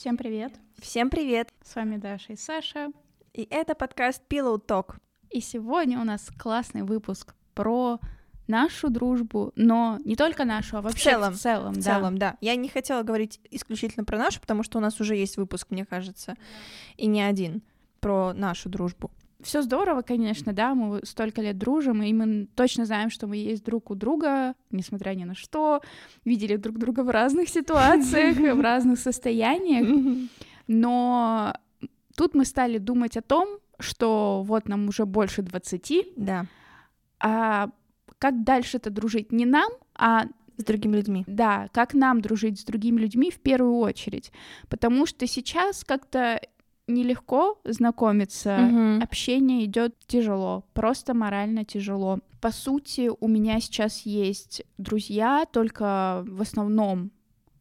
Всем привет! Всем привет! С вами Даша и Саша. И это подкаст Pillow Talk. И сегодня у нас классный выпуск про нашу дружбу, но не только нашу, а вообще в целом. В целом, В да. целом, да. Я не хотела говорить исключительно про нашу, потому что у нас уже есть выпуск, мне кажется, и не один про нашу дружбу. Все здорово, конечно, да, мы столько лет дружим, и мы точно знаем, что мы есть друг у друга, несмотря ни на что, видели друг друга в разных ситуациях, в разных состояниях, но тут мы стали думать о том, что вот нам уже больше 20, Да, а как дальше-то дружить не нам, а с другими людьми. да, как нам дружить с другими людьми в первую очередь, потому что сейчас как-то нелегко знакомиться, Мгм. общение идет тяжело, просто морально тяжело. По сути, у меня сейчас есть друзья, только в основном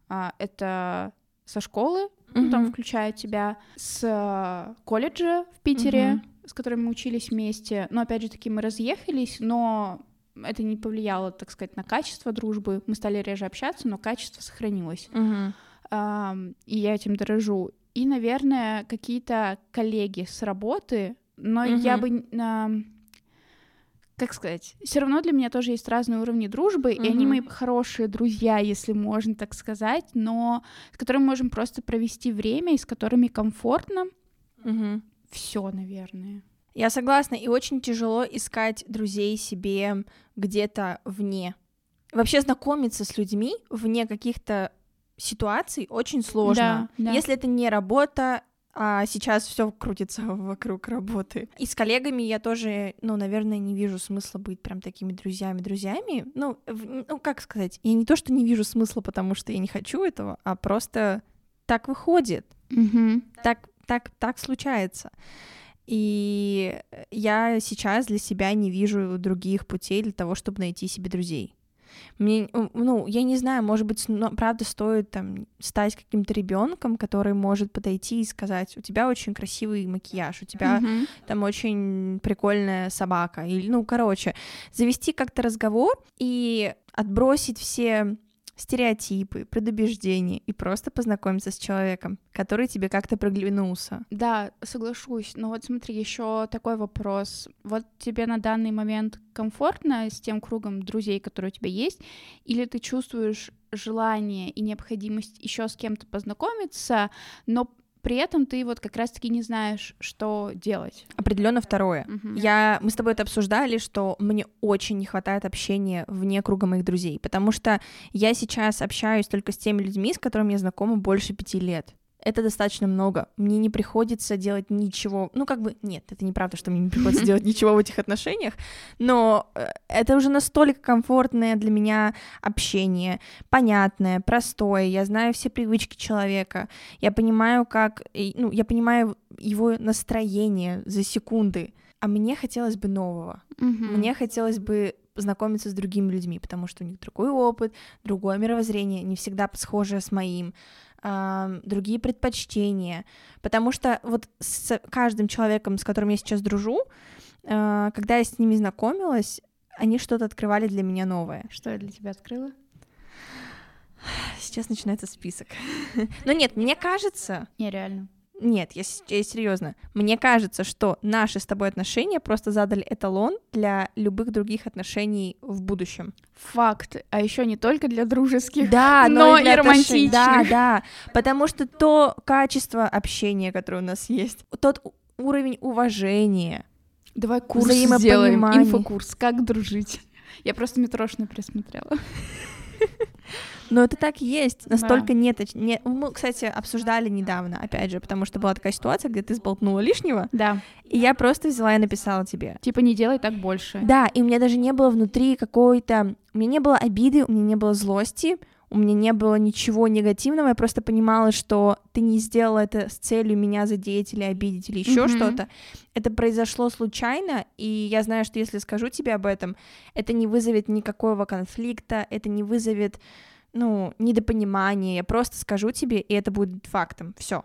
а, это со школы, ну, там включая тебя, с колледжа в Питере, Мгм. с которыми мы учились вместе. Но опять же таки мы разъехались, но это не повлияло, так сказать, на качество дружбы. Мы стали реже общаться, но качество сохранилось. Мгм. Ам, и я этим дорожу. И, наверное, какие-то коллеги с работы, но я Мгм. бы, ам, как сказать, все равно для меня тоже есть разные уровни дружбы, и они мои хорошие друзья, если можно так сказать, но с которыми можем просто провести время и с которыми комфортно. Мгм. Все, наверное. Я согласна, и очень тяжело искать друзей себе где-то вне. Вообще знакомиться с людьми вне каких-то ситуаций очень сложно. Да, да. Если это не работа, а сейчас все крутится вокруг работы. И с коллегами я тоже, ну, наверное, не вижу смысла быть прям такими друзьями-друзьями. Ну, в- ну, как сказать, я не то, что не вижу смысла, потому что я не хочу этого, а просто так выходит Мгм. так, так, так случается. И я сейчас для себя не вижу других путей для того, чтобы найти себе друзей. Мне, ну, я не знаю, может быть, но, правда стоит там стать каким-то ребенком, который может подойти и сказать: у тебя очень красивый макияж, у тебя Мгм. там очень прикольная собака, или, ну, короче, завести как-то разговор и отбросить все стереотипы, предубеждения и просто познакомиться с человеком, который тебе как-то проглянулся. Да, соглашусь. Но вот смотри, еще такой вопрос. Вот тебе на данный момент комфортно с тем кругом друзей, которые у тебя есть, или ты чувствуешь желание и необходимость еще с кем-то познакомиться, но при этом ты вот как раз-таки не знаешь, что делать. Определенно второе. Мгм. Я, мы с тобой это обсуждали, что мне очень не хватает общения вне круга моих друзей, потому что я сейчас общаюсь только с теми людьми, с которыми я знакома больше пяти лет. Это достаточно много. Мне не приходится делать ничего. Ну, как бы, нет, это неправда, что мне не приходится делать ничего в этих отношениях, но э, это уже настолько комфортное для меня общение, понятное, простое. Я знаю все привычки человека. Я понимаю, как, ну, я понимаю его настроение за секунды. А мне хотелось бы нового. Мне хотелось бы знакомиться с другими людьми, потому что у них другой опыт, другое мировоззрение, не всегда схожее с моим, другие предпочтения. Потому что вот с каждым человеком, с которым я сейчас дружу, а, когда я с ними знакомилась, они что-то открывали для меня новое. Что я для тебя открыла? Сейчас начинается список. Но нет, мне кажется, Нереально. Нет, я, я серьезно. Мне кажется, что наши с тобой отношения просто задали эталон для любых других отношений в будущем. Факт. А еще не только для дружеских. Да, но и для и отношений. Да, романтичных. да. Потому что то качество общения, которое у нас есть, тот уровень уважения. Давай курс сделаем, инфокурс, как дружить. Я просто метрошную присмотрела. Но это так и есть. Настолько нет, оч- не- Мы, кстати, обсуждали недавно, опять же, потому что была такая ситуация, где ты сболтнула лишнего, Да, и я просто взяла и написала тебе. типа не делай так больше. Да, и у меня даже не было внутри какой-то... У меня не было обиды, у меня не было злости, у меня не было ничего негативного, я просто понимала, что ты не сделала это с целью меня задеть или обидеть или еще Мгм. что-то. Это произошло случайно, и я знаю, что если скажу тебе об этом, это не вызовет никакого конфликта, это не вызовет, ну, недопонимания. Я просто скажу тебе, и это будет фактом. Все.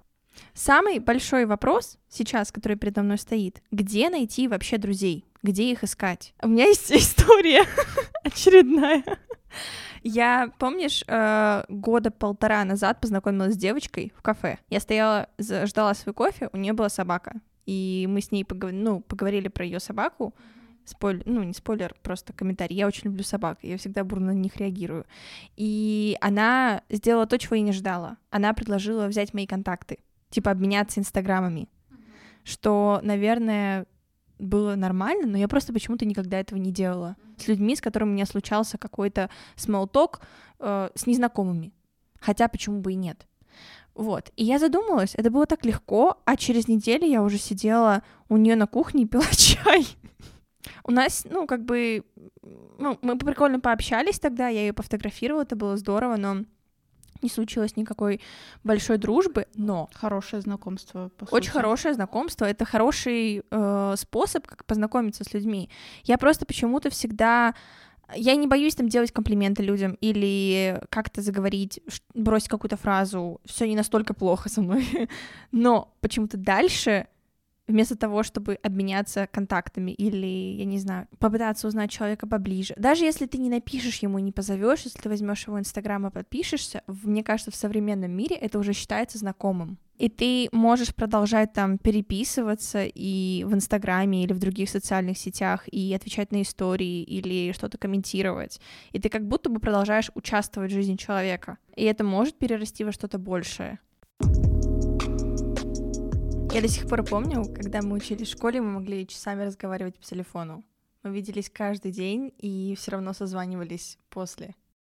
Самый большой вопрос сейчас, который передо мной стоит, где найти вообще друзей? Где их искать? У меня есть история очередная. Я, помнишь, э, года полтора назад познакомилась с девочкой в кафе. Я стояла, ждала свой кофе, у нее была собака. И мы с ней поговорили, ну, поговорили про ее собаку. Спойлер, ну, не спойлер, просто комментарий. Я очень люблю собак, я всегда бурно на них реагирую. И она сделала то, чего я не ждала. Она предложила взять мои контакты, типа обменяться инстаграмами. Что, наверное, было нормально, но я просто почему-то никогда этого не делала. С людьми, с которыми у меня случался какой-то talk, э, с незнакомыми. Хотя почему бы и нет. Вот. И я задумалась, это было так легко, а через неделю я уже сидела у нее на кухне и пила чай. У нас, ну, как бы, ну, мы прикольно пообщались тогда, я ее пофотографировала, это было здорово, но не случилось никакой большой дружбы, но хорошее знакомство. По очень хорошее знакомство. Это хороший э, способ, как познакомиться с людьми. Я просто почему-то всегда я не боюсь там делать комплименты людям или как-то заговорить, бросить какую-то фразу. Все не настолько плохо со мной. Но почему-то дальше вместо того, чтобы обменяться контактами или, я не знаю, попытаться узнать человека поближе. Даже если ты не напишешь ему, не позовешь, если ты возьмешь его инстаграм и подпишешься, мне кажется, в современном мире это уже считается знакомым. И ты можешь продолжать там переписываться и в Инстаграме или в других социальных сетях и отвечать на истории или что-то комментировать. И ты как будто бы продолжаешь участвовать в жизни человека. И это может перерасти во что-то большее. Я до сих пор помню, когда мы учились в школе, мы могли часами разговаривать по телефону. Мы виделись каждый день и все равно созванивались после.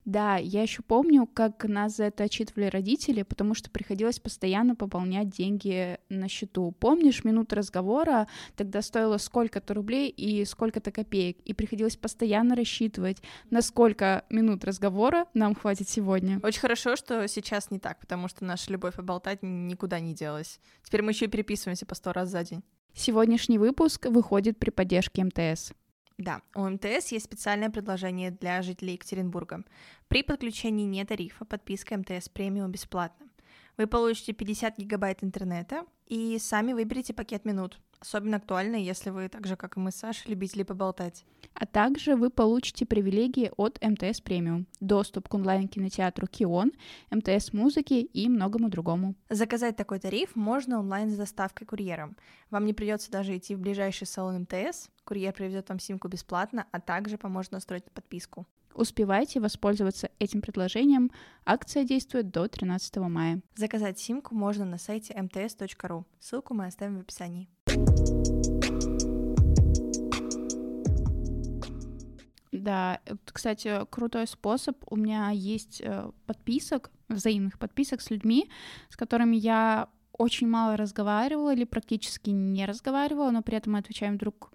Да, я еще помню, как нас за это отчитывали родители, потому что приходилось постоянно пополнять деньги на счету. Помнишь, минута разговора тогда стоила сколько-то рублей и сколько-то копеек, и приходилось постоянно рассчитывать, на сколько минут разговора нам хватит сегодня. Очень хорошо, что сейчас не так, потому что наша любовь поболтать никуда не делась. Теперь мы еще и переписываемся по сто раз за день. Сегодняшний выпуск выходит при поддержке МТС. Да, у МТС есть специальное предложение для жителей Екатеринбурга. При подключении не тарифа подписка МТС премиум бесплатна. Вы получите 50 гигабайт интернета и сами выберите пакет минут. Особенно актуально, если вы, так же как и мы с Сашей, любители поболтать. А также вы получите привилегии от МТС Премиум, доступ к онлайн-кинотеатру Кион, МТС музыки и многому другому. Заказать такой тариф можно онлайн с доставкой курьером. Вам не придется даже идти в ближайший салон МТС, курьер привезет вам симку бесплатно, а также поможет настроить подписку. Успевайте воспользоваться этим предложением. Акция действует до 13 мая. Заказать симку можно на сайте mts.ru. Ссылку мы оставим в описании. Да, кстати, крутой способ. У меня есть э, подписок, взаимных подписок с людьми, с которыми я очень мало разговаривала или практически не разговаривала, но при этом мы отвечаем друг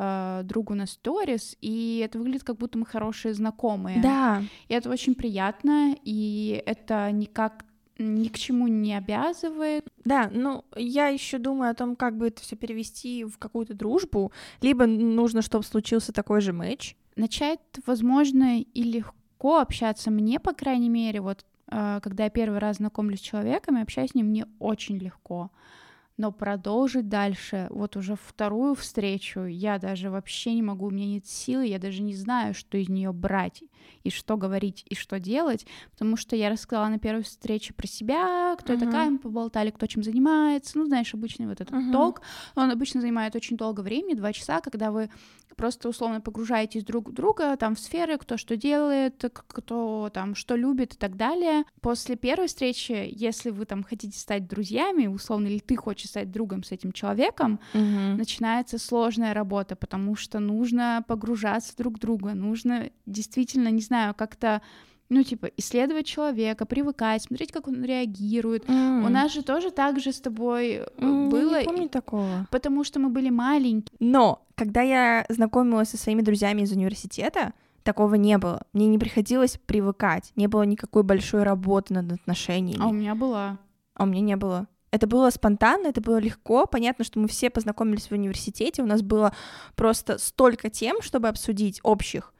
э, другу на сторис, и это выглядит как будто мы хорошие знакомые. Да. И это очень приятно, и это никак ни к чему не обязывает. Да, ну я еще думаю о том, как бы это все перевести в какую-то дружбу, либо нужно, чтобы случился такой же матч. Начать, возможно, и легко общаться мне, по крайней мере, вот э, когда я первый раз знакомлюсь с человеком, и общаюсь с ним мне очень легко но продолжить дальше, вот уже вторую встречу, я даже вообще не могу, у меня нет силы, я даже не знаю, что из нее брать, и что говорить, и что делать, потому что я рассказала на первой встрече про себя, кто uh-huh. я такая, мы поболтали, кто чем занимается, ну, знаешь, обычный вот этот uh-huh. ток, он обычно занимает очень долго времени, два часа, когда вы просто условно погружаетесь друг в друга, там, в сферы, кто что делает, кто там что любит и так далее. После первой встречи, если вы там хотите стать друзьями, условно, или ты хочешь стать другом с этим человеком, угу. начинается сложная работа, потому что нужно погружаться друг в друга, нужно действительно, не знаю, как-то ну, типа, исследовать человека, привыкать, смотреть, как он реагирует. Mm. У нас же тоже так же с тобой mm, было. Я не помню такого. Потому что мы были маленькие. Но, когда я знакомилась со своими друзьями из университета, такого не было. Мне не приходилось привыкать, не было никакой большой работы над отношениями. А у меня была. А у меня не было. Это было спонтанно, это было легко. Понятно, что мы все познакомились в университете, у нас было просто столько тем, чтобы обсудить общих.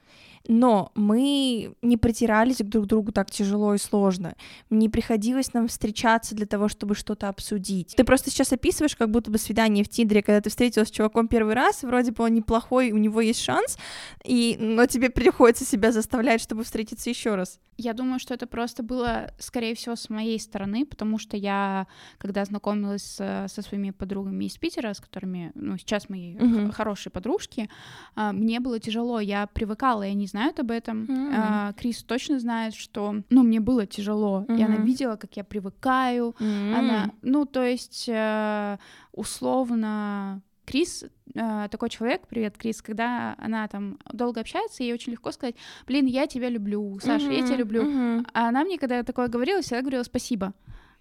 Но мы не притирались друг к другу так тяжело и сложно. Не приходилось нам встречаться для того, чтобы что-то обсудить. Ты просто сейчас описываешь как будто бы свидание в Тиндере, когда ты встретилась с чуваком первый раз, вроде бы он неплохой, у него есть шанс, и... но тебе приходится себя заставлять, чтобы встретиться еще раз. Я думаю, что это просто было, скорее всего, с моей стороны, потому что я, когда знакомилась со, со своими подругами из Питера, с которыми, ну, сейчас мои uh-huh. хорошие подружки, а, мне было тяжело, я привыкала, и они знают об этом. Uh-huh. Крис точно знает, что, ну, мне было тяжело, uh-huh. и она видела, как я привыкаю, uh-huh. она, ну, то есть, э, условно, Крис э, такой человек, привет, Крис, когда она там долго общается, ей очень легко сказать, блин, я тебя люблю, Саша, uh-huh, я тебя люблю. Uh-huh. А она мне, когда такое говорила, всегда говорила спасибо.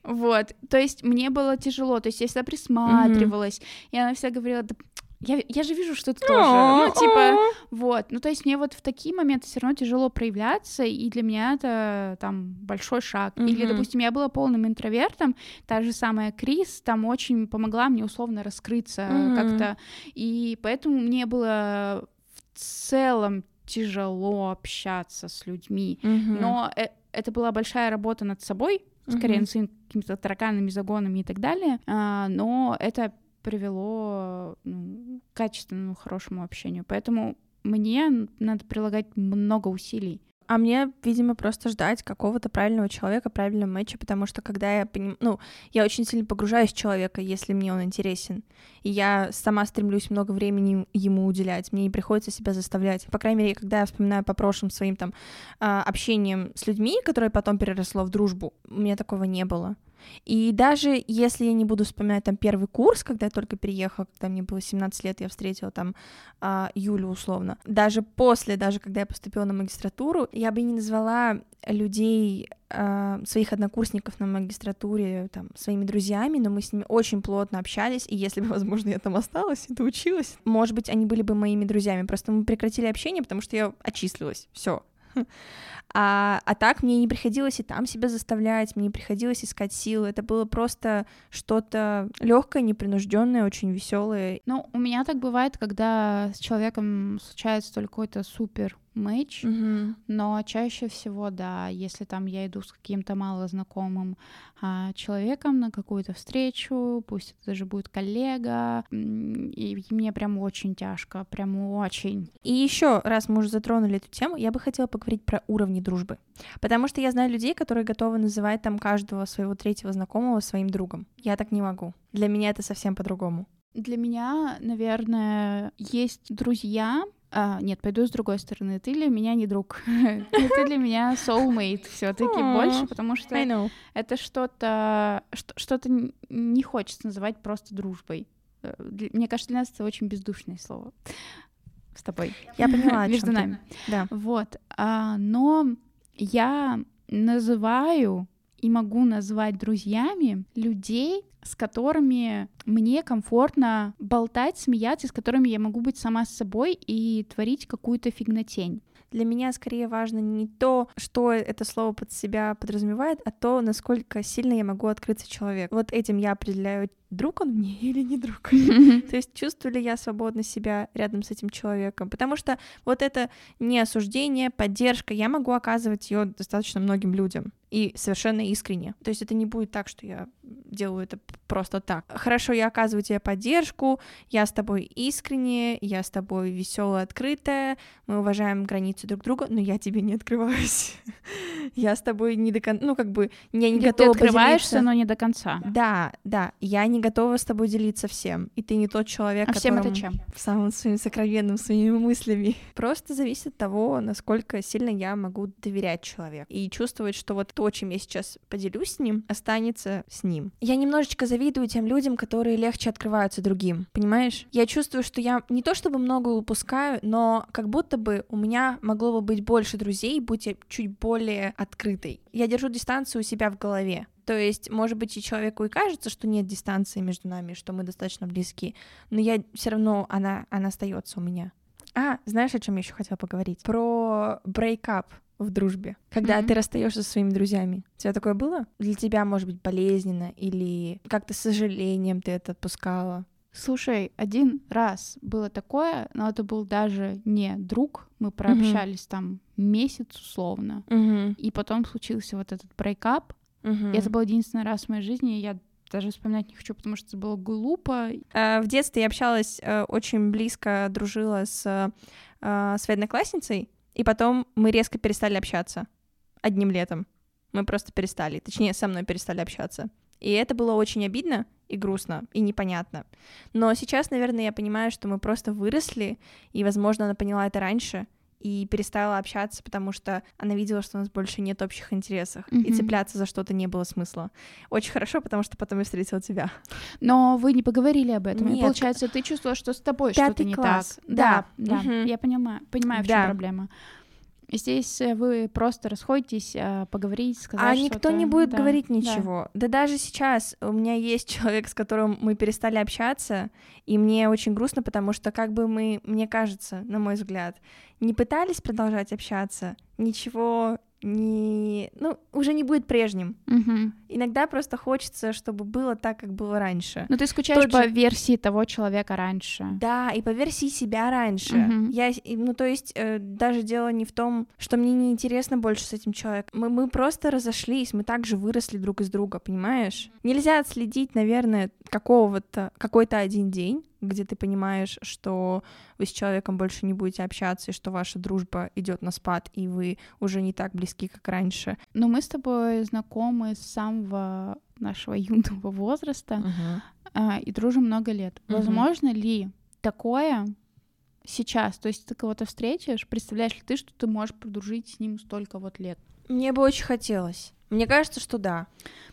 Вот, то есть мне было тяжело, то есть я всегда присматривалась, mm-hmm. и она всегда говорила, да я, я же вижу, что ты тоже, ну, типа, вот, ну, то есть мне вот в такие моменты все равно тяжело проявляться, и для меня это, там, большой шаг. Mm-hmm. Или, допустим, я была полным интровертом, та же самая Крис там очень помогла мне условно раскрыться mm-hmm. как-то, и поэтому мне было в целом тяжело общаться с людьми, mm-hmm. но э- это была большая работа над собой, скорее mm-hmm. над своими какими-то тараканами, загонами и так далее, а, но это привело ну, к качественному, хорошему общению. Поэтому мне надо прилагать много усилий. А мне, видимо, просто ждать какого-то правильного человека, правильного матча, потому что когда я поним... ну, я очень сильно погружаюсь в человека, если мне он интересен. И я сама стремлюсь много времени ему уделять. Мне не приходится себя заставлять. По крайней мере, когда я вспоминаю по прошлым своим там а, общением с людьми, которое потом переросло в дружбу, у меня такого не было. И даже если я не буду вспоминать там первый курс, когда я только переехала, когда мне было 17 лет, я встретила там а, Юлю условно, даже после, даже когда я поступила на магистратуру, я бы не назвала людей, а, своих однокурсников на магистратуре там своими друзьями, но мы с ними очень плотно общались, и если бы, возможно, я там осталась и училась, может быть, они были бы моими друзьями, просто мы прекратили общение, потому что я отчислилась, все. А, а так мне не приходилось и там себя заставлять, мне не приходилось искать силы. Это было просто что-то легкое, непринужденное, очень веселое. Ну, у меня так бывает, когда с человеком случается только какой-то супер мэч, mm-hmm. но чаще всего, да, если там я иду с каким-то малознакомым а, человеком на какую-то встречу, пусть это даже будет коллега, и мне прям очень тяжко, прям очень. И еще раз мы уже затронули эту тему, я бы хотела поговорить про уровни дружбы, потому что я знаю людей, которые готовы называть там каждого своего третьего знакомого своим другом. Я так не могу. Для меня это совсем по-другому. Для меня, наверное, есть друзья, а, нет, пойду с другой стороны. Ты для меня не друг. Ты для меня soulmate все-таки больше, потому что это что-то, что-то не хочется называть просто дружбой. Э, мне кажется, для нас это очень бездушное слово с тобой. Я поняла. Между нами. Да. Вот. А, но я называю и могу назвать друзьями людей, с которыми мне комфортно болтать, смеяться, с которыми я могу быть сама с собой и творить какую-то фигнотень. Для меня скорее важно не то, что это слово под себя подразумевает, а то, насколько сильно я могу открыться человеку. Вот этим я определяю, друг он мне или не друг. То есть чувствую ли я свободно себя рядом с этим человеком. Потому что вот это не осуждение, поддержка, я могу оказывать ее достаточно многим людям и совершенно искренне. То есть это не будет так, что я делаю это просто так. Хорошо, я оказываю тебе поддержку, я с тобой искренне, я с тобой веселая, открытая, мы уважаем границы друг друга, но я тебе не открываюсь. я с тобой не до конца, ну как бы я не готова Ты открываешься, но не до конца. Да, да, я не готова с тобой делиться всем, и ты не тот человек, а всем это чем? Самым своим сокровенным, своими мыслями. Просто зависит от того, насколько сильно я могу доверять человеку и чувствовать, что вот то, чем я сейчас поделюсь с ним, останется с ним. Я немножечко завидую тем людям, которые легче открываются другим, понимаешь? Я чувствую, что я не то чтобы много упускаю, но как будто бы у меня могло бы быть больше друзей, будь я чуть более открытой. Я держу дистанцию у себя в голове. То есть, может быть, и человеку и кажется, что нет дистанции между нами, что мы достаточно близки, но я все равно она, она остается у меня. А, знаешь, о чем я еще хотела поговорить? Про breakup в дружбе, когда mm-hmm. ты расстаешься со своими друзьями. У тебя такое было? Для тебя, может быть, болезненно или как-то с сожалением ты это отпускала? Слушай, один раз было такое, но это был даже не друг, мы прообщались mm-hmm. там месяц условно, mm-hmm. и потом случился вот этот breakup, mm-hmm. и это был единственный раз в моей жизни, и я даже вспоминать не хочу, потому что это было глупо. Э, в детстве я общалась э, очень близко, дружила с э, своей одноклассницей, и потом мы резко перестали общаться одним летом. Мы просто перестали, точнее, со мной перестали общаться. И это было очень обидно и грустно, и непонятно. Но сейчас, наверное, я понимаю, что мы просто выросли, и, возможно, она поняла это раньше, и перестала общаться, потому что она видела, что у нас больше нет общих интересов, mm-hmm. и цепляться за что-то не было смысла. Очень хорошо, потому что потом я встретила тебя. Но вы не поговорили об этом. Нет. И получается, ты чувствовала, что с тобой что-то не класс. так. Да, да, да. Mm-hmm. я понимаю, понимаю, в чем да. проблема. Здесь э, вы просто расходитесь, а, поговорить, сказать А никто не будет да, говорить ничего. Да. да даже сейчас у меня есть человек, с которым мы перестали общаться, и мне очень грустно, потому что как бы мы, мне кажется, на мой взгляд, не пытались продолжать общаться, ничего не, ну, уже не будет прежним. Угу. Иногда просто хочется, чтобы было так, как было раньше. Но ты скучаешь Тот по же... версии того человека раньше. Да, и по версии себя раньше. Угу. Я, ну, то есть э, даже дело не в том, что мне не интересно больше с этим человеком. Мы, мы просто разошлись, мы также выросли друг из друга, понимаешь? Нельзя отследить, наверное, какого-то какой-то один день где ты понимаешь, что вы с человеком больше не будете общаться, и что ваша дружба идет на спад, и вы уже не так близки, как раньше. Но мы с тобой знакомы с самого нашего юного возраста uh-huh. и дружим много лет. Uh-huh. Возможно ли такое сейчас? То есть ты кого-то встретишь, представляешь ли ты, что ты можешь подружить с ним столько вот лет? Мне бы очень хотелось. Мне кажется, что да.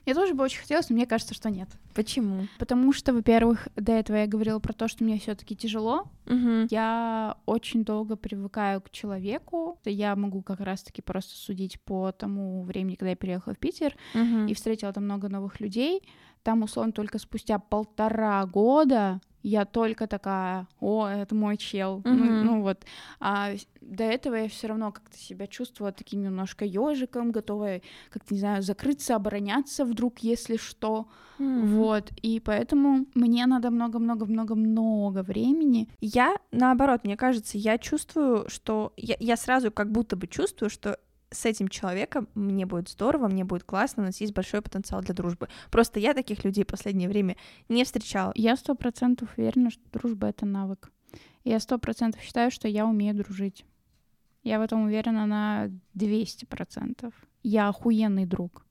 Мне тоже бы очень хотелось, но мне кажется, что нет. Почему? Потому что, во-первых, до этого я говорила про то, что мне все-таки тяжело. Угу. Я очень долго привыкаю к человеку. Я могу как раз-таки просто судить по тому времени, когда я переехала в Питер угу. и встретила там много новых людей. Там, условно, только спустя полтора года я только такая, о, это мой чел. Mm-hmm. Ну, ну вот. А до этого я все равно как-то себя чувствовала таким немножко ежиком, готовая, как-то, не знаю, закрыться, обороняться вдруг, если что. Mm-hmm. Вот. И поэтому мне надо много-много-много-много времени. Я, наоборот, мне кажется, я чувствую, что... Я, я сразу как будто бы чувствую, что с этим человеком мне будет здорово, мне будет классно, у нас есть большой потенциал для дружбы. Просто я таких людей в последнее время не встречала. Я сто процентов уверена, что дружба — это навык. Я сто процентов считаю, что я умею дружить. Я в этом уверена на 200%. Я охуенный друг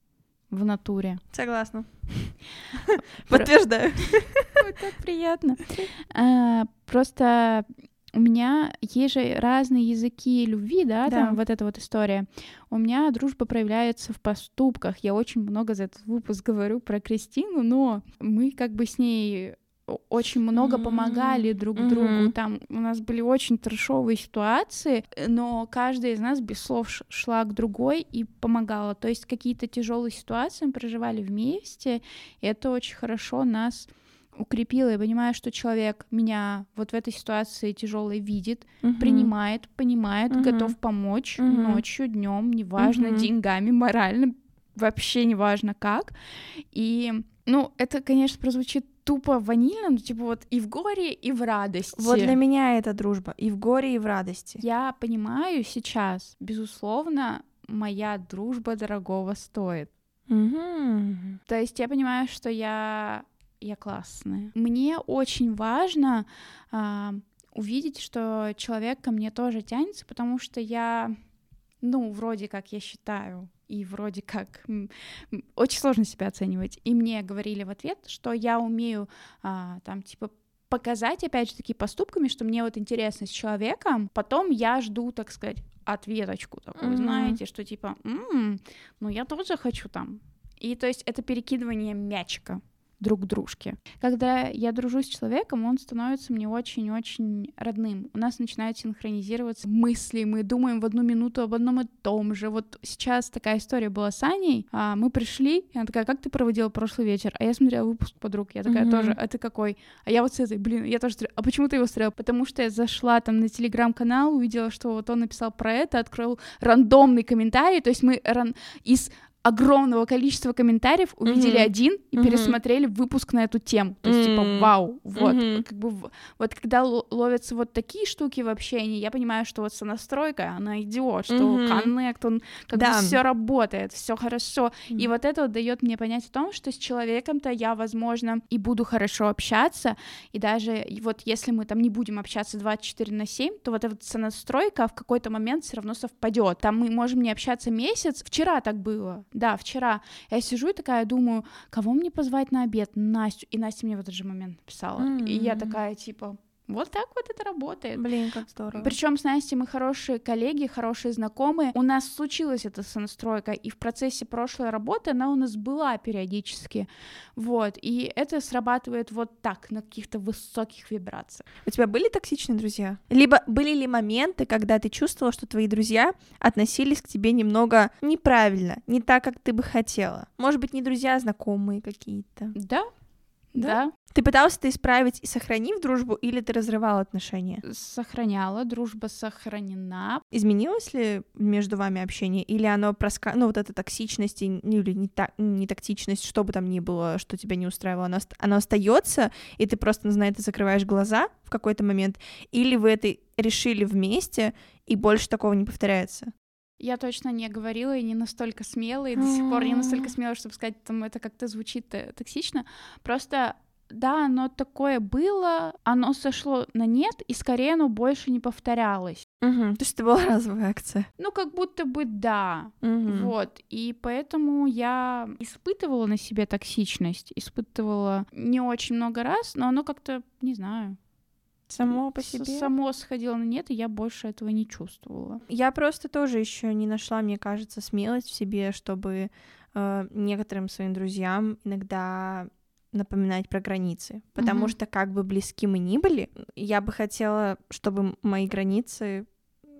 в натуре. Согласна. Подтверждаю. Так приятно. А, просто у меня есть же разные языки любви, да, да, там вот эта вот история. У меня дружба проявляется в поступках. Я очень много за этот выпуск говорю про Кристину, но мы как бы с ней очень много помогали друг mm-hmm. другу. Там у нас были очень трешовые ситуации, но каждая из нас без слов шла к другой и помогала. То есть какие-то тяжелые ситуации мы проживали вместе, и это очень хорошо нас укрепила. Я понимаю, что человек меня вот в этой ситуации тяжелой видит, uh-huh. принимает, понимает, uh-huh. готов помочь uh-huh. ночью, днем, неважно, uh-huh. деньгами, морально, вообще неважно как. И, ну, это, конечно, прозвучит тупо ванильно, но типа вот и в горе, и в радости. Вот для меня это дружба, и в горе, и в радости. Я понимаю сейчас, безусловно, моя дружба дорогого стоит. Угу. То есть я понимаю, что я я классная. Мне очень важно а, увидеть, что человек ко мне тоже тянется, потому что я, ну, вроде как я считаю, и вроде как очень сложно себя оценивать. И мне говорили в ответ, что я умею а, там типа показать, опять же, таки поступками, что мне вот интересно с человеком, потом я жду, так сказать, ответочку такую, mm-hmm. знаете, что типа, м-м, ну я тоже хочу там. И то есть это перекидывание мячика друг дружке. Когда я дружу с человеком, он становится мне очень-очень родным. У нас начинают синхронизироваться мысли, мы думаем в одну минуту об одном и том же. Вот сейчас такая история была с Аней. А мы пришли, и она такая, как ты проводила прошлый вечер? А я смотрела выпуск подруг, я такая mm-hmm. тоже, а ты какой? А я вот с этой, блин, я тоже. А почему ты его смотрела? Потому что я зашла там на телеграм-канал, увидела, что вот он написал про это, открыл рандомный комментарий, то есть мы ран... из огромного количества комментариев увидели Мгм. один и Мгм. пересмотрели выпуск на эту тему. То есть, типа, М. вау, вот. Мгм. Как бы, вот когда ло- ловятся вот такие штуки в общении, я понимаю, что вот сонастройка, она идет, что Мгм. коннект, он как Да. бы все работает, все хорошо. И Мгм. вот это вот дает мне понять о том, что с человеком-то я, возможно, и буду хорошо общаться, и даже и вот если мы там не будем общаться 24 на 7, то вот эта вот сонастройка в какой-то момент все равно совпадет. Там мы можем не общаться месяц. Вчера так было. Да, вчера. Я сижу и такая думаю, кого мне позвать на обед? Настю. И Настя мне в этот же момент написала. И я такая, типа, вот так вот это работает. Блин, как здорово. Причем с Настей мы хорошие коллеги, хорошие знакомые. У нас случилась эта сонастройка, и в процессе прошлой работы она у нас была периодически. Вот. И это срабатывает вот так, на каких-то высоких вибрациях. У тебя были токсичные друзья? Либо были ли моменты, когда ты чувствовала, что твои друзья относились к тебе немного неправильно, не так, как ты бы хотела? Может быть, не друзья, а знакомые какие-то? Да? Да? Да. Ты пытался это исправить, и сохранив дружбу, или ты разрывал отношения? Сохраняла, дружба сохранена. Изменилось ли между вами общение, или оно проска... ну вот эта токсичность и- ну, или не, та... не токсичность, что бы там ни было, что тебя не устраивало, оно, оно остается, и ты просто на это закрываешь глаза в какой-то момент, или вы это решили вместе, и больше такого не повторяется? Я точно не говорила и не настолько смелая, и до сих пор не настолько смелая, чтобы сказать, там, это как-то звучит э, токсично. Просто да, оно такое было, оно сошло на нет, и скорее оно больше не повторялось. Мгм. То есть это была разовая акция. Ну, как будто бы да. Мгм. Вот. И поэтому я испытывала на себе токсичность, испытывала не очень много раз, но оно как-то, не знаю, Само по себе. само сходило на нет, и я больше этого не чувствовала. Я просто тоже еще не нашла, мне кажется, смелость в себе, чтобы э, некоторым своим друзьям иногда напоминать про границы. Потому Мгм. что как бы близки мы ни были, я бы хотела, чтобы мои границы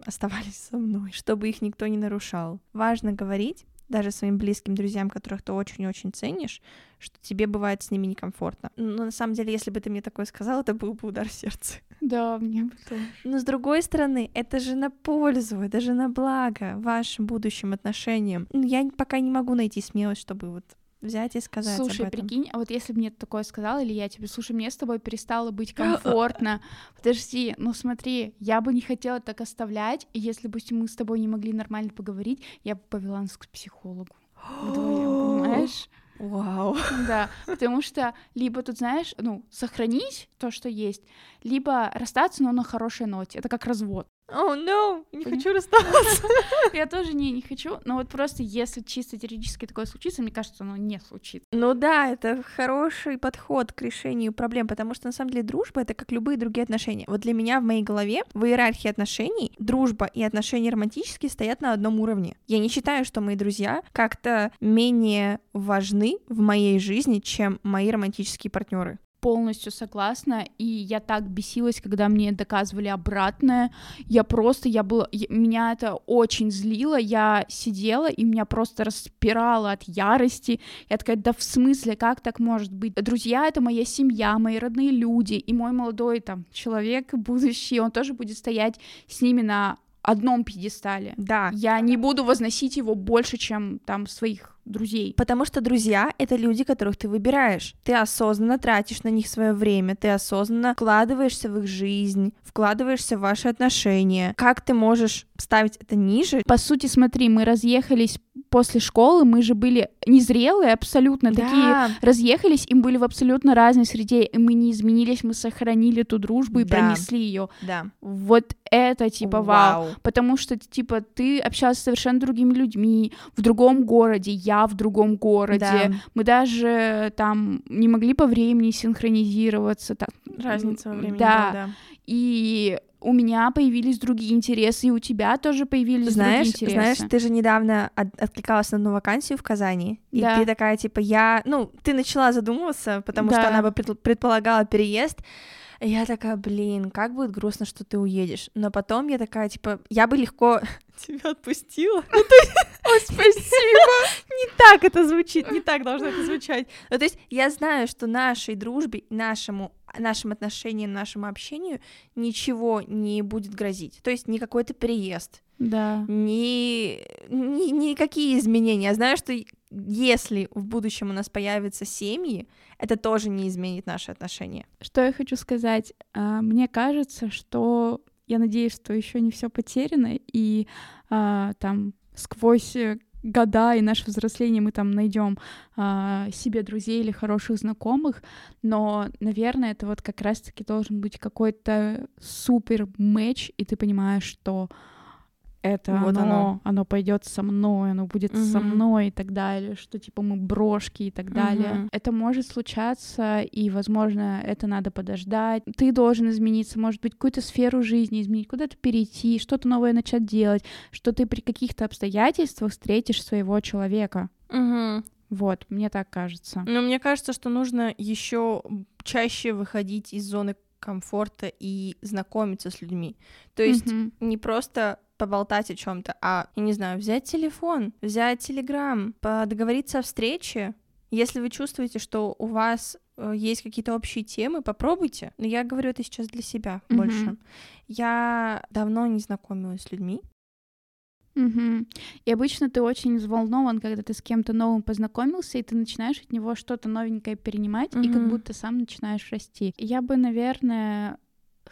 оставались со мной, чтобы их никто не нарушал. Важно говорить даже своим близким друзьям, которых ты очень-очень ценишь, что тебе бывает с ними некомфортно. Но на самом деле, если бы ты мне такое сказал, это был бы удар в сердце. Да, мне бы тоже. Но с другой стороны, это же на пользу, это же на благо вашим будущим отношениям. Ну, Я пока не могу найти смелость, чтобы вот взять и сказать Слушай, об этом. прикинь, а вот если бы мне такое сказал, или я тебе, слушай, мне с тобой перестало быть комфортно. Подожди, ну смотри, я бы не хотела так оставлять, и если бы мы с тобой не могли нормально поговорить, я бы повела нас к психологу. Вдвоем, понимаешь? Вау. Да, потому что либо тут, знаешь, ну, сохранить то, что есть, либо расстаться, но на хорошей ноте. Это как развод. О, no, не хочу расставаться. Я тоже не, не хочу, но вот просто если чисто теоретически такое случится, мне кажется, оно не случится. Ну да, это хороший подход к решению проблем, потому что на самом деле дружба это как любые другие отношения. Вот для меня в моей голове в иерархии отношений дружба и отношения романтические стоят на одном уровне. Я не считаю, что мои друзья как-то менее важны в моей жизни, чем мои романтические партнеры. Полностью согласна, и я так бесилась, когда мне доказывали обратное. Я просто, я была, меня это очень злило, я сидела, и меня просто распирало от ярости. Я такая, да в смысле, как так может быть? Друзья — это моя семья, мои родные люди, и мой молодой там человек, будущий, он тоже будет стоять с ними на одном пьедестале. Да. Я не буду возносить его больше, чем там своих друзей. Потому что друзья — это люди, которых ты выбираешь. Ты осознанно тратишь на них свое время, ты осознанно вкладываешься в их жизнь, вкладываешься в ваши отношения. Как ты можешь ставить это ниже? По сути, смотри, мы разъехались после школы, мы же были незрелые абсолютно, такие разъехались, им были в абсолютно разной среде, и мы не изменились, мы сохранили ту дружбу и Да. пронесли ее. Да. Вот это типа вау. Потому что, типа, ты общался с совершенно другими людьми, в другом городе, я в другом городе. Да. Мы даже там не могли по времени синхронизироваться. Так. Разница во времени. Да. да. И у меня появились другие интересы, и у тебя тоже появились Знаешь, другие интересы. знаешь, ты же недавно от- откликалась на одну вакансию в Казани, и Да. ты такая, типа, я... Ну, ты начала задумываться, потому что Да. она бы пред- предполагала переезд, и я такая, блин, как будет грустно, что ты уедешь. Но потом я такая, типа, я бы легко тебя отпустила. Ой, спасибо! Не так это звучит, не так должно это звучать. Ну, то есть я знаю, что нашей дружбе, нашему нашим отношениям, нашему общению ничего не будет грозить. То есть не какой-то переезд, да. ни, ни, никакие изменения. Я знаю, что если в будущем у нас появятся семьи, это тоже не изменит наши отношения. Что я хочу сказать? А, мне кажется, что я надеюсь, что еще не все потеряно, и а, там сквозь э, года и наше взросление мы там найдем а, себе друзей или хороших знакомых, но, наверное, это вот как раз-таки должен быть какой-то супер матч, и ты понимаешь, что это вот оно, оно, оно пойдет со мной, оно будет угу. со мной и так далее, что типа мы брошки и так далее. Угу. Это может случаться, и, возможно, это надо подождать. Ты должен измениться, может быть, какую-то сферу жизни изменить, куда-то перейти, что-то новое начать делать, что ты при каких-то обстоятельствах встретишь своего человека. Угу. Вот, мне так кажется. Но мне кажется, что нужно еще чаще выходить из зоны комфорта и знакомиться с людьми. То есть mm-hmm. не просто поболтать о чем-то, а, я не знаю, взять телефон, взять телеграм, договориться о встрече. Если вы чувствуете, что у вас э, есть какие-то общие темы, попробуйте. Но я говорю это сейчас для себя mm-hmm. больше. Я давно не знакомилась с людьми, Угу. И обычно ты очень взволнован, когда ты с кем-то новым познакомился, и ты начинаешь от него что-то новенькое перенимать, угу. и как будто сам начинаешь расти. Я бы, наверное,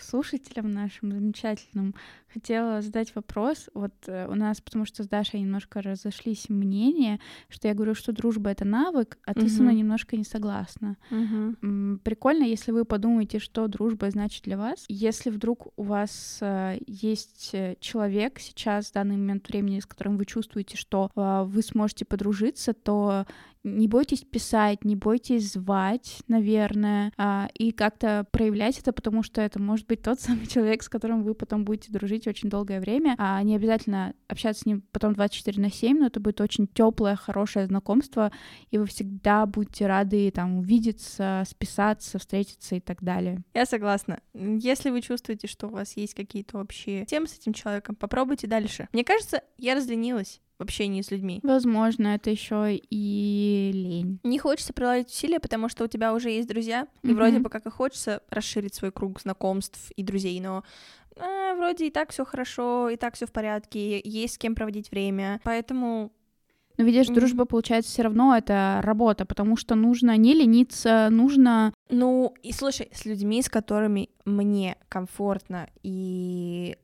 слушателям нашим замечательным хотела задать вопрос. Вот э, у нас, потому что с Дашей немножко разошлись мнения, что я говорю, что дружба это навык, а ты uh-huh. со мной немножко не согласна. Uh-huh. Прикольно, если вы подумаете, что дружба значит для вас. Если вдруг у вас э, есть э, человек сейчас, в данный момент времени, с которым вы чувствуете, что вы сможете подружиться, то не бойтесь писать, не бойтесь звать, наверное, э, и как-то проявлять это, потому что это может быть тот самый человек, с которым вы потом будете дружить жить очень долгое время, а не обязательно общаться с ним потом 24 на 7, но это будет очень теплое, хорошее знакомство, и вы всегда будете рады там увидеться, списаться, встретиться и так далее. Я согласна. Если вы чувствуете, что у вас есть какие-то общие темы с этим человеком, попробуйте дальше. Мне кажется, я разленилась в общении с людьми. Возможно, это еще и лень. Не хочется прилагать усилия, потому что у тебя уже есть друзья, и mm-hmm. вроде бы как и хочется расширить свой круг знакомств и друзей, но э, вроде и так все хорошо, и так все в порядке, есть с кем проводить время, поэтому но видишь, mm-hmm. дружба, получается, все равно это работа, потому что нужно не лениться, нужно... Ну, и слушай, с людьми, с которыми мне комфортно и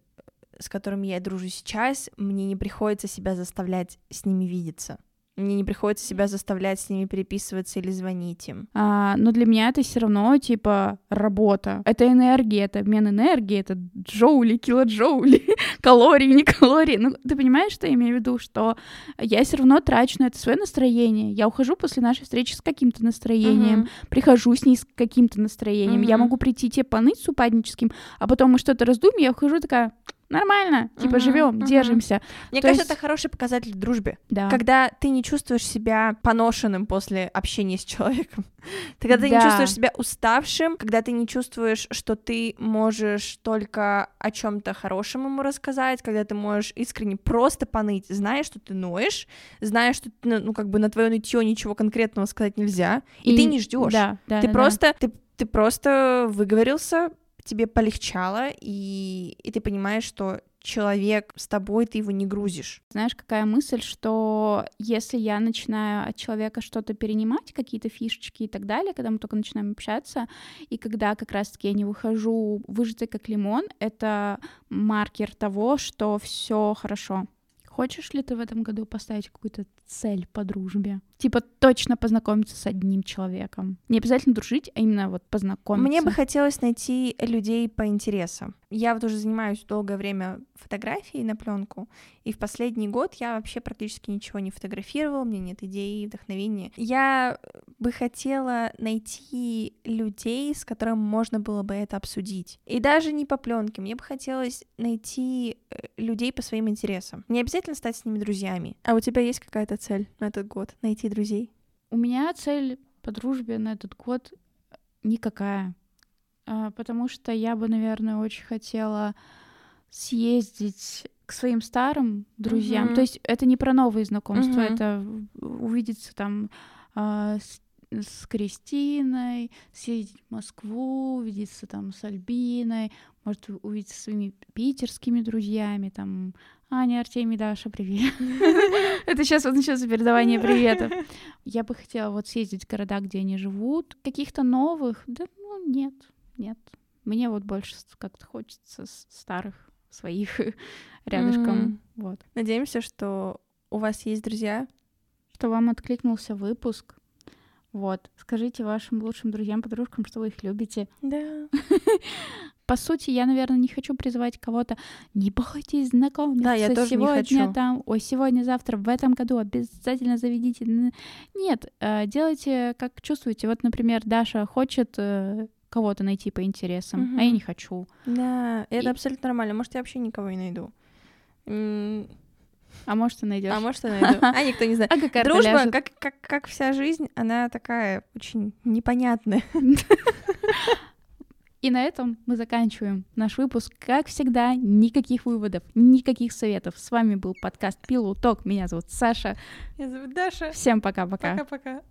с которыми я дружу сейчас, мне не приходится себя заставлять с ними видеться. Мне не приходится себя заставлять с ними переписываться или звонить им. А, но для меня это все равно типа работа. Это энергия, это обмен энергии, это джоули, килоджоули, калории, не калории. Ну, ты понимаешь, что я имею в виду? Что я все равно трачу на это свое настроение. Я ухожу после нашей встречи с каким-то настроением, uh-huh. прихожу с ней с каким-то настроением. Uh-huh. Я могу прийти тебе поныть с упадническим, а потом мы что-то раздумьем, я ухожу такая нормально, типа uh-huh, живем, uh-huh. держимся. Мне То кажется, есть... это хороший показатель дружбы. Да. Когда ты не чувствуешь себя поношенным после общения с человеком. Когда ты да. не чувствуешь себя уставшим, когда ты не чувствуешь, что ты можешь только о чем-то хорошем ему рассказать, когда ты можешь искренне просто поныть, зная, что ты ноешь, зная, что ну, ну как бы на твое нытье ничего конкретного сказать нельзя, и, и ты не ждешь. Да, да, ты да, просто да. ты ты просто выговорился, тебе полегчало, и, и ты понимаешь, что человек с тобой, ты его не грузишь. Знаешь, какая мысль, что если я начинаю от человека что-то перенимать, какие-то фишечки и так далее, когда мы только начинаем общаться, и когда как раз-таки я не выхожу выжатый как лимон, это маркер того, что все хорошо. Хочешь ли ты в этом году поставить какую-то цель по дружбе? Типа точно познакомиться с одним человеком. Не обязательно дружить, а именно вот познакомиться. Мне бы хотелось найти людей по интересам. Я вот уже занимаюсь долгое время фотографией на пленку, и в последний год я вообще практически ничего не фотографировала, мне нет идей, вдохновения. Я бы хотела найти людей, с которыми можно было бы это обсудить. И даже не по пленке, мне бы хотелось найти э, людей по своим интересам. Не обязательно стать с ними друзьями. А у тебя есть какая-то цель на этот год? Найти друзей? У меня цель по дружбе на этот год никакая. А, потому что я бы, наверное, очень хотела съездить к своим старым друзьям. Mm-hmm. То есть это не про новые знакомства, mm-hmm. это увидеться там э, с, с Кристиной, съездить в Москву, увидеться там с Альбиной, может увидеться своими питерскими друзьями, там Аня, Артемий, Даша, привет. Это сейчас вот начнется передавание приветов. Я бы хотела вот съездить в города, где они живут. Каких-то новых? Да, ну, нет, нет. Мне вот больше как-то хочется старых своих рядышком. Вот. Надеемся, что у вас есть друзья. Что вам откликнулся выпуск. Вот. Скажите вашим лучшим друзьям, подружкам, что вы их любите. Да. По сути, я, наверное, не хочу призывать кого-то не бойтесь знакомиться да, я тоже сегодня не хочу. там, ой, сегодня, завтра, в этом году обязательно заведите. Нет, э, делайте, как чувствуете. Вот, например, Даша хочет э, кого-то найти по интересам, угу. а я не хочу. Да, это и... абсолютно нормально. Может, я вообще никого не найду. А может, ты найдешь. А может, я найду. А никто не знает. А какая Дружба, как, как, как вся жизнь, она такая очень непонятная. И на этом мы заканчиваем наш выпуск. Как всегда, никаких выводов, никаких советов. С вами был подкаст Пилу Ток. Меня зовут Саша. Меня зовут Даша. Всем пока-пока. Пока-пока.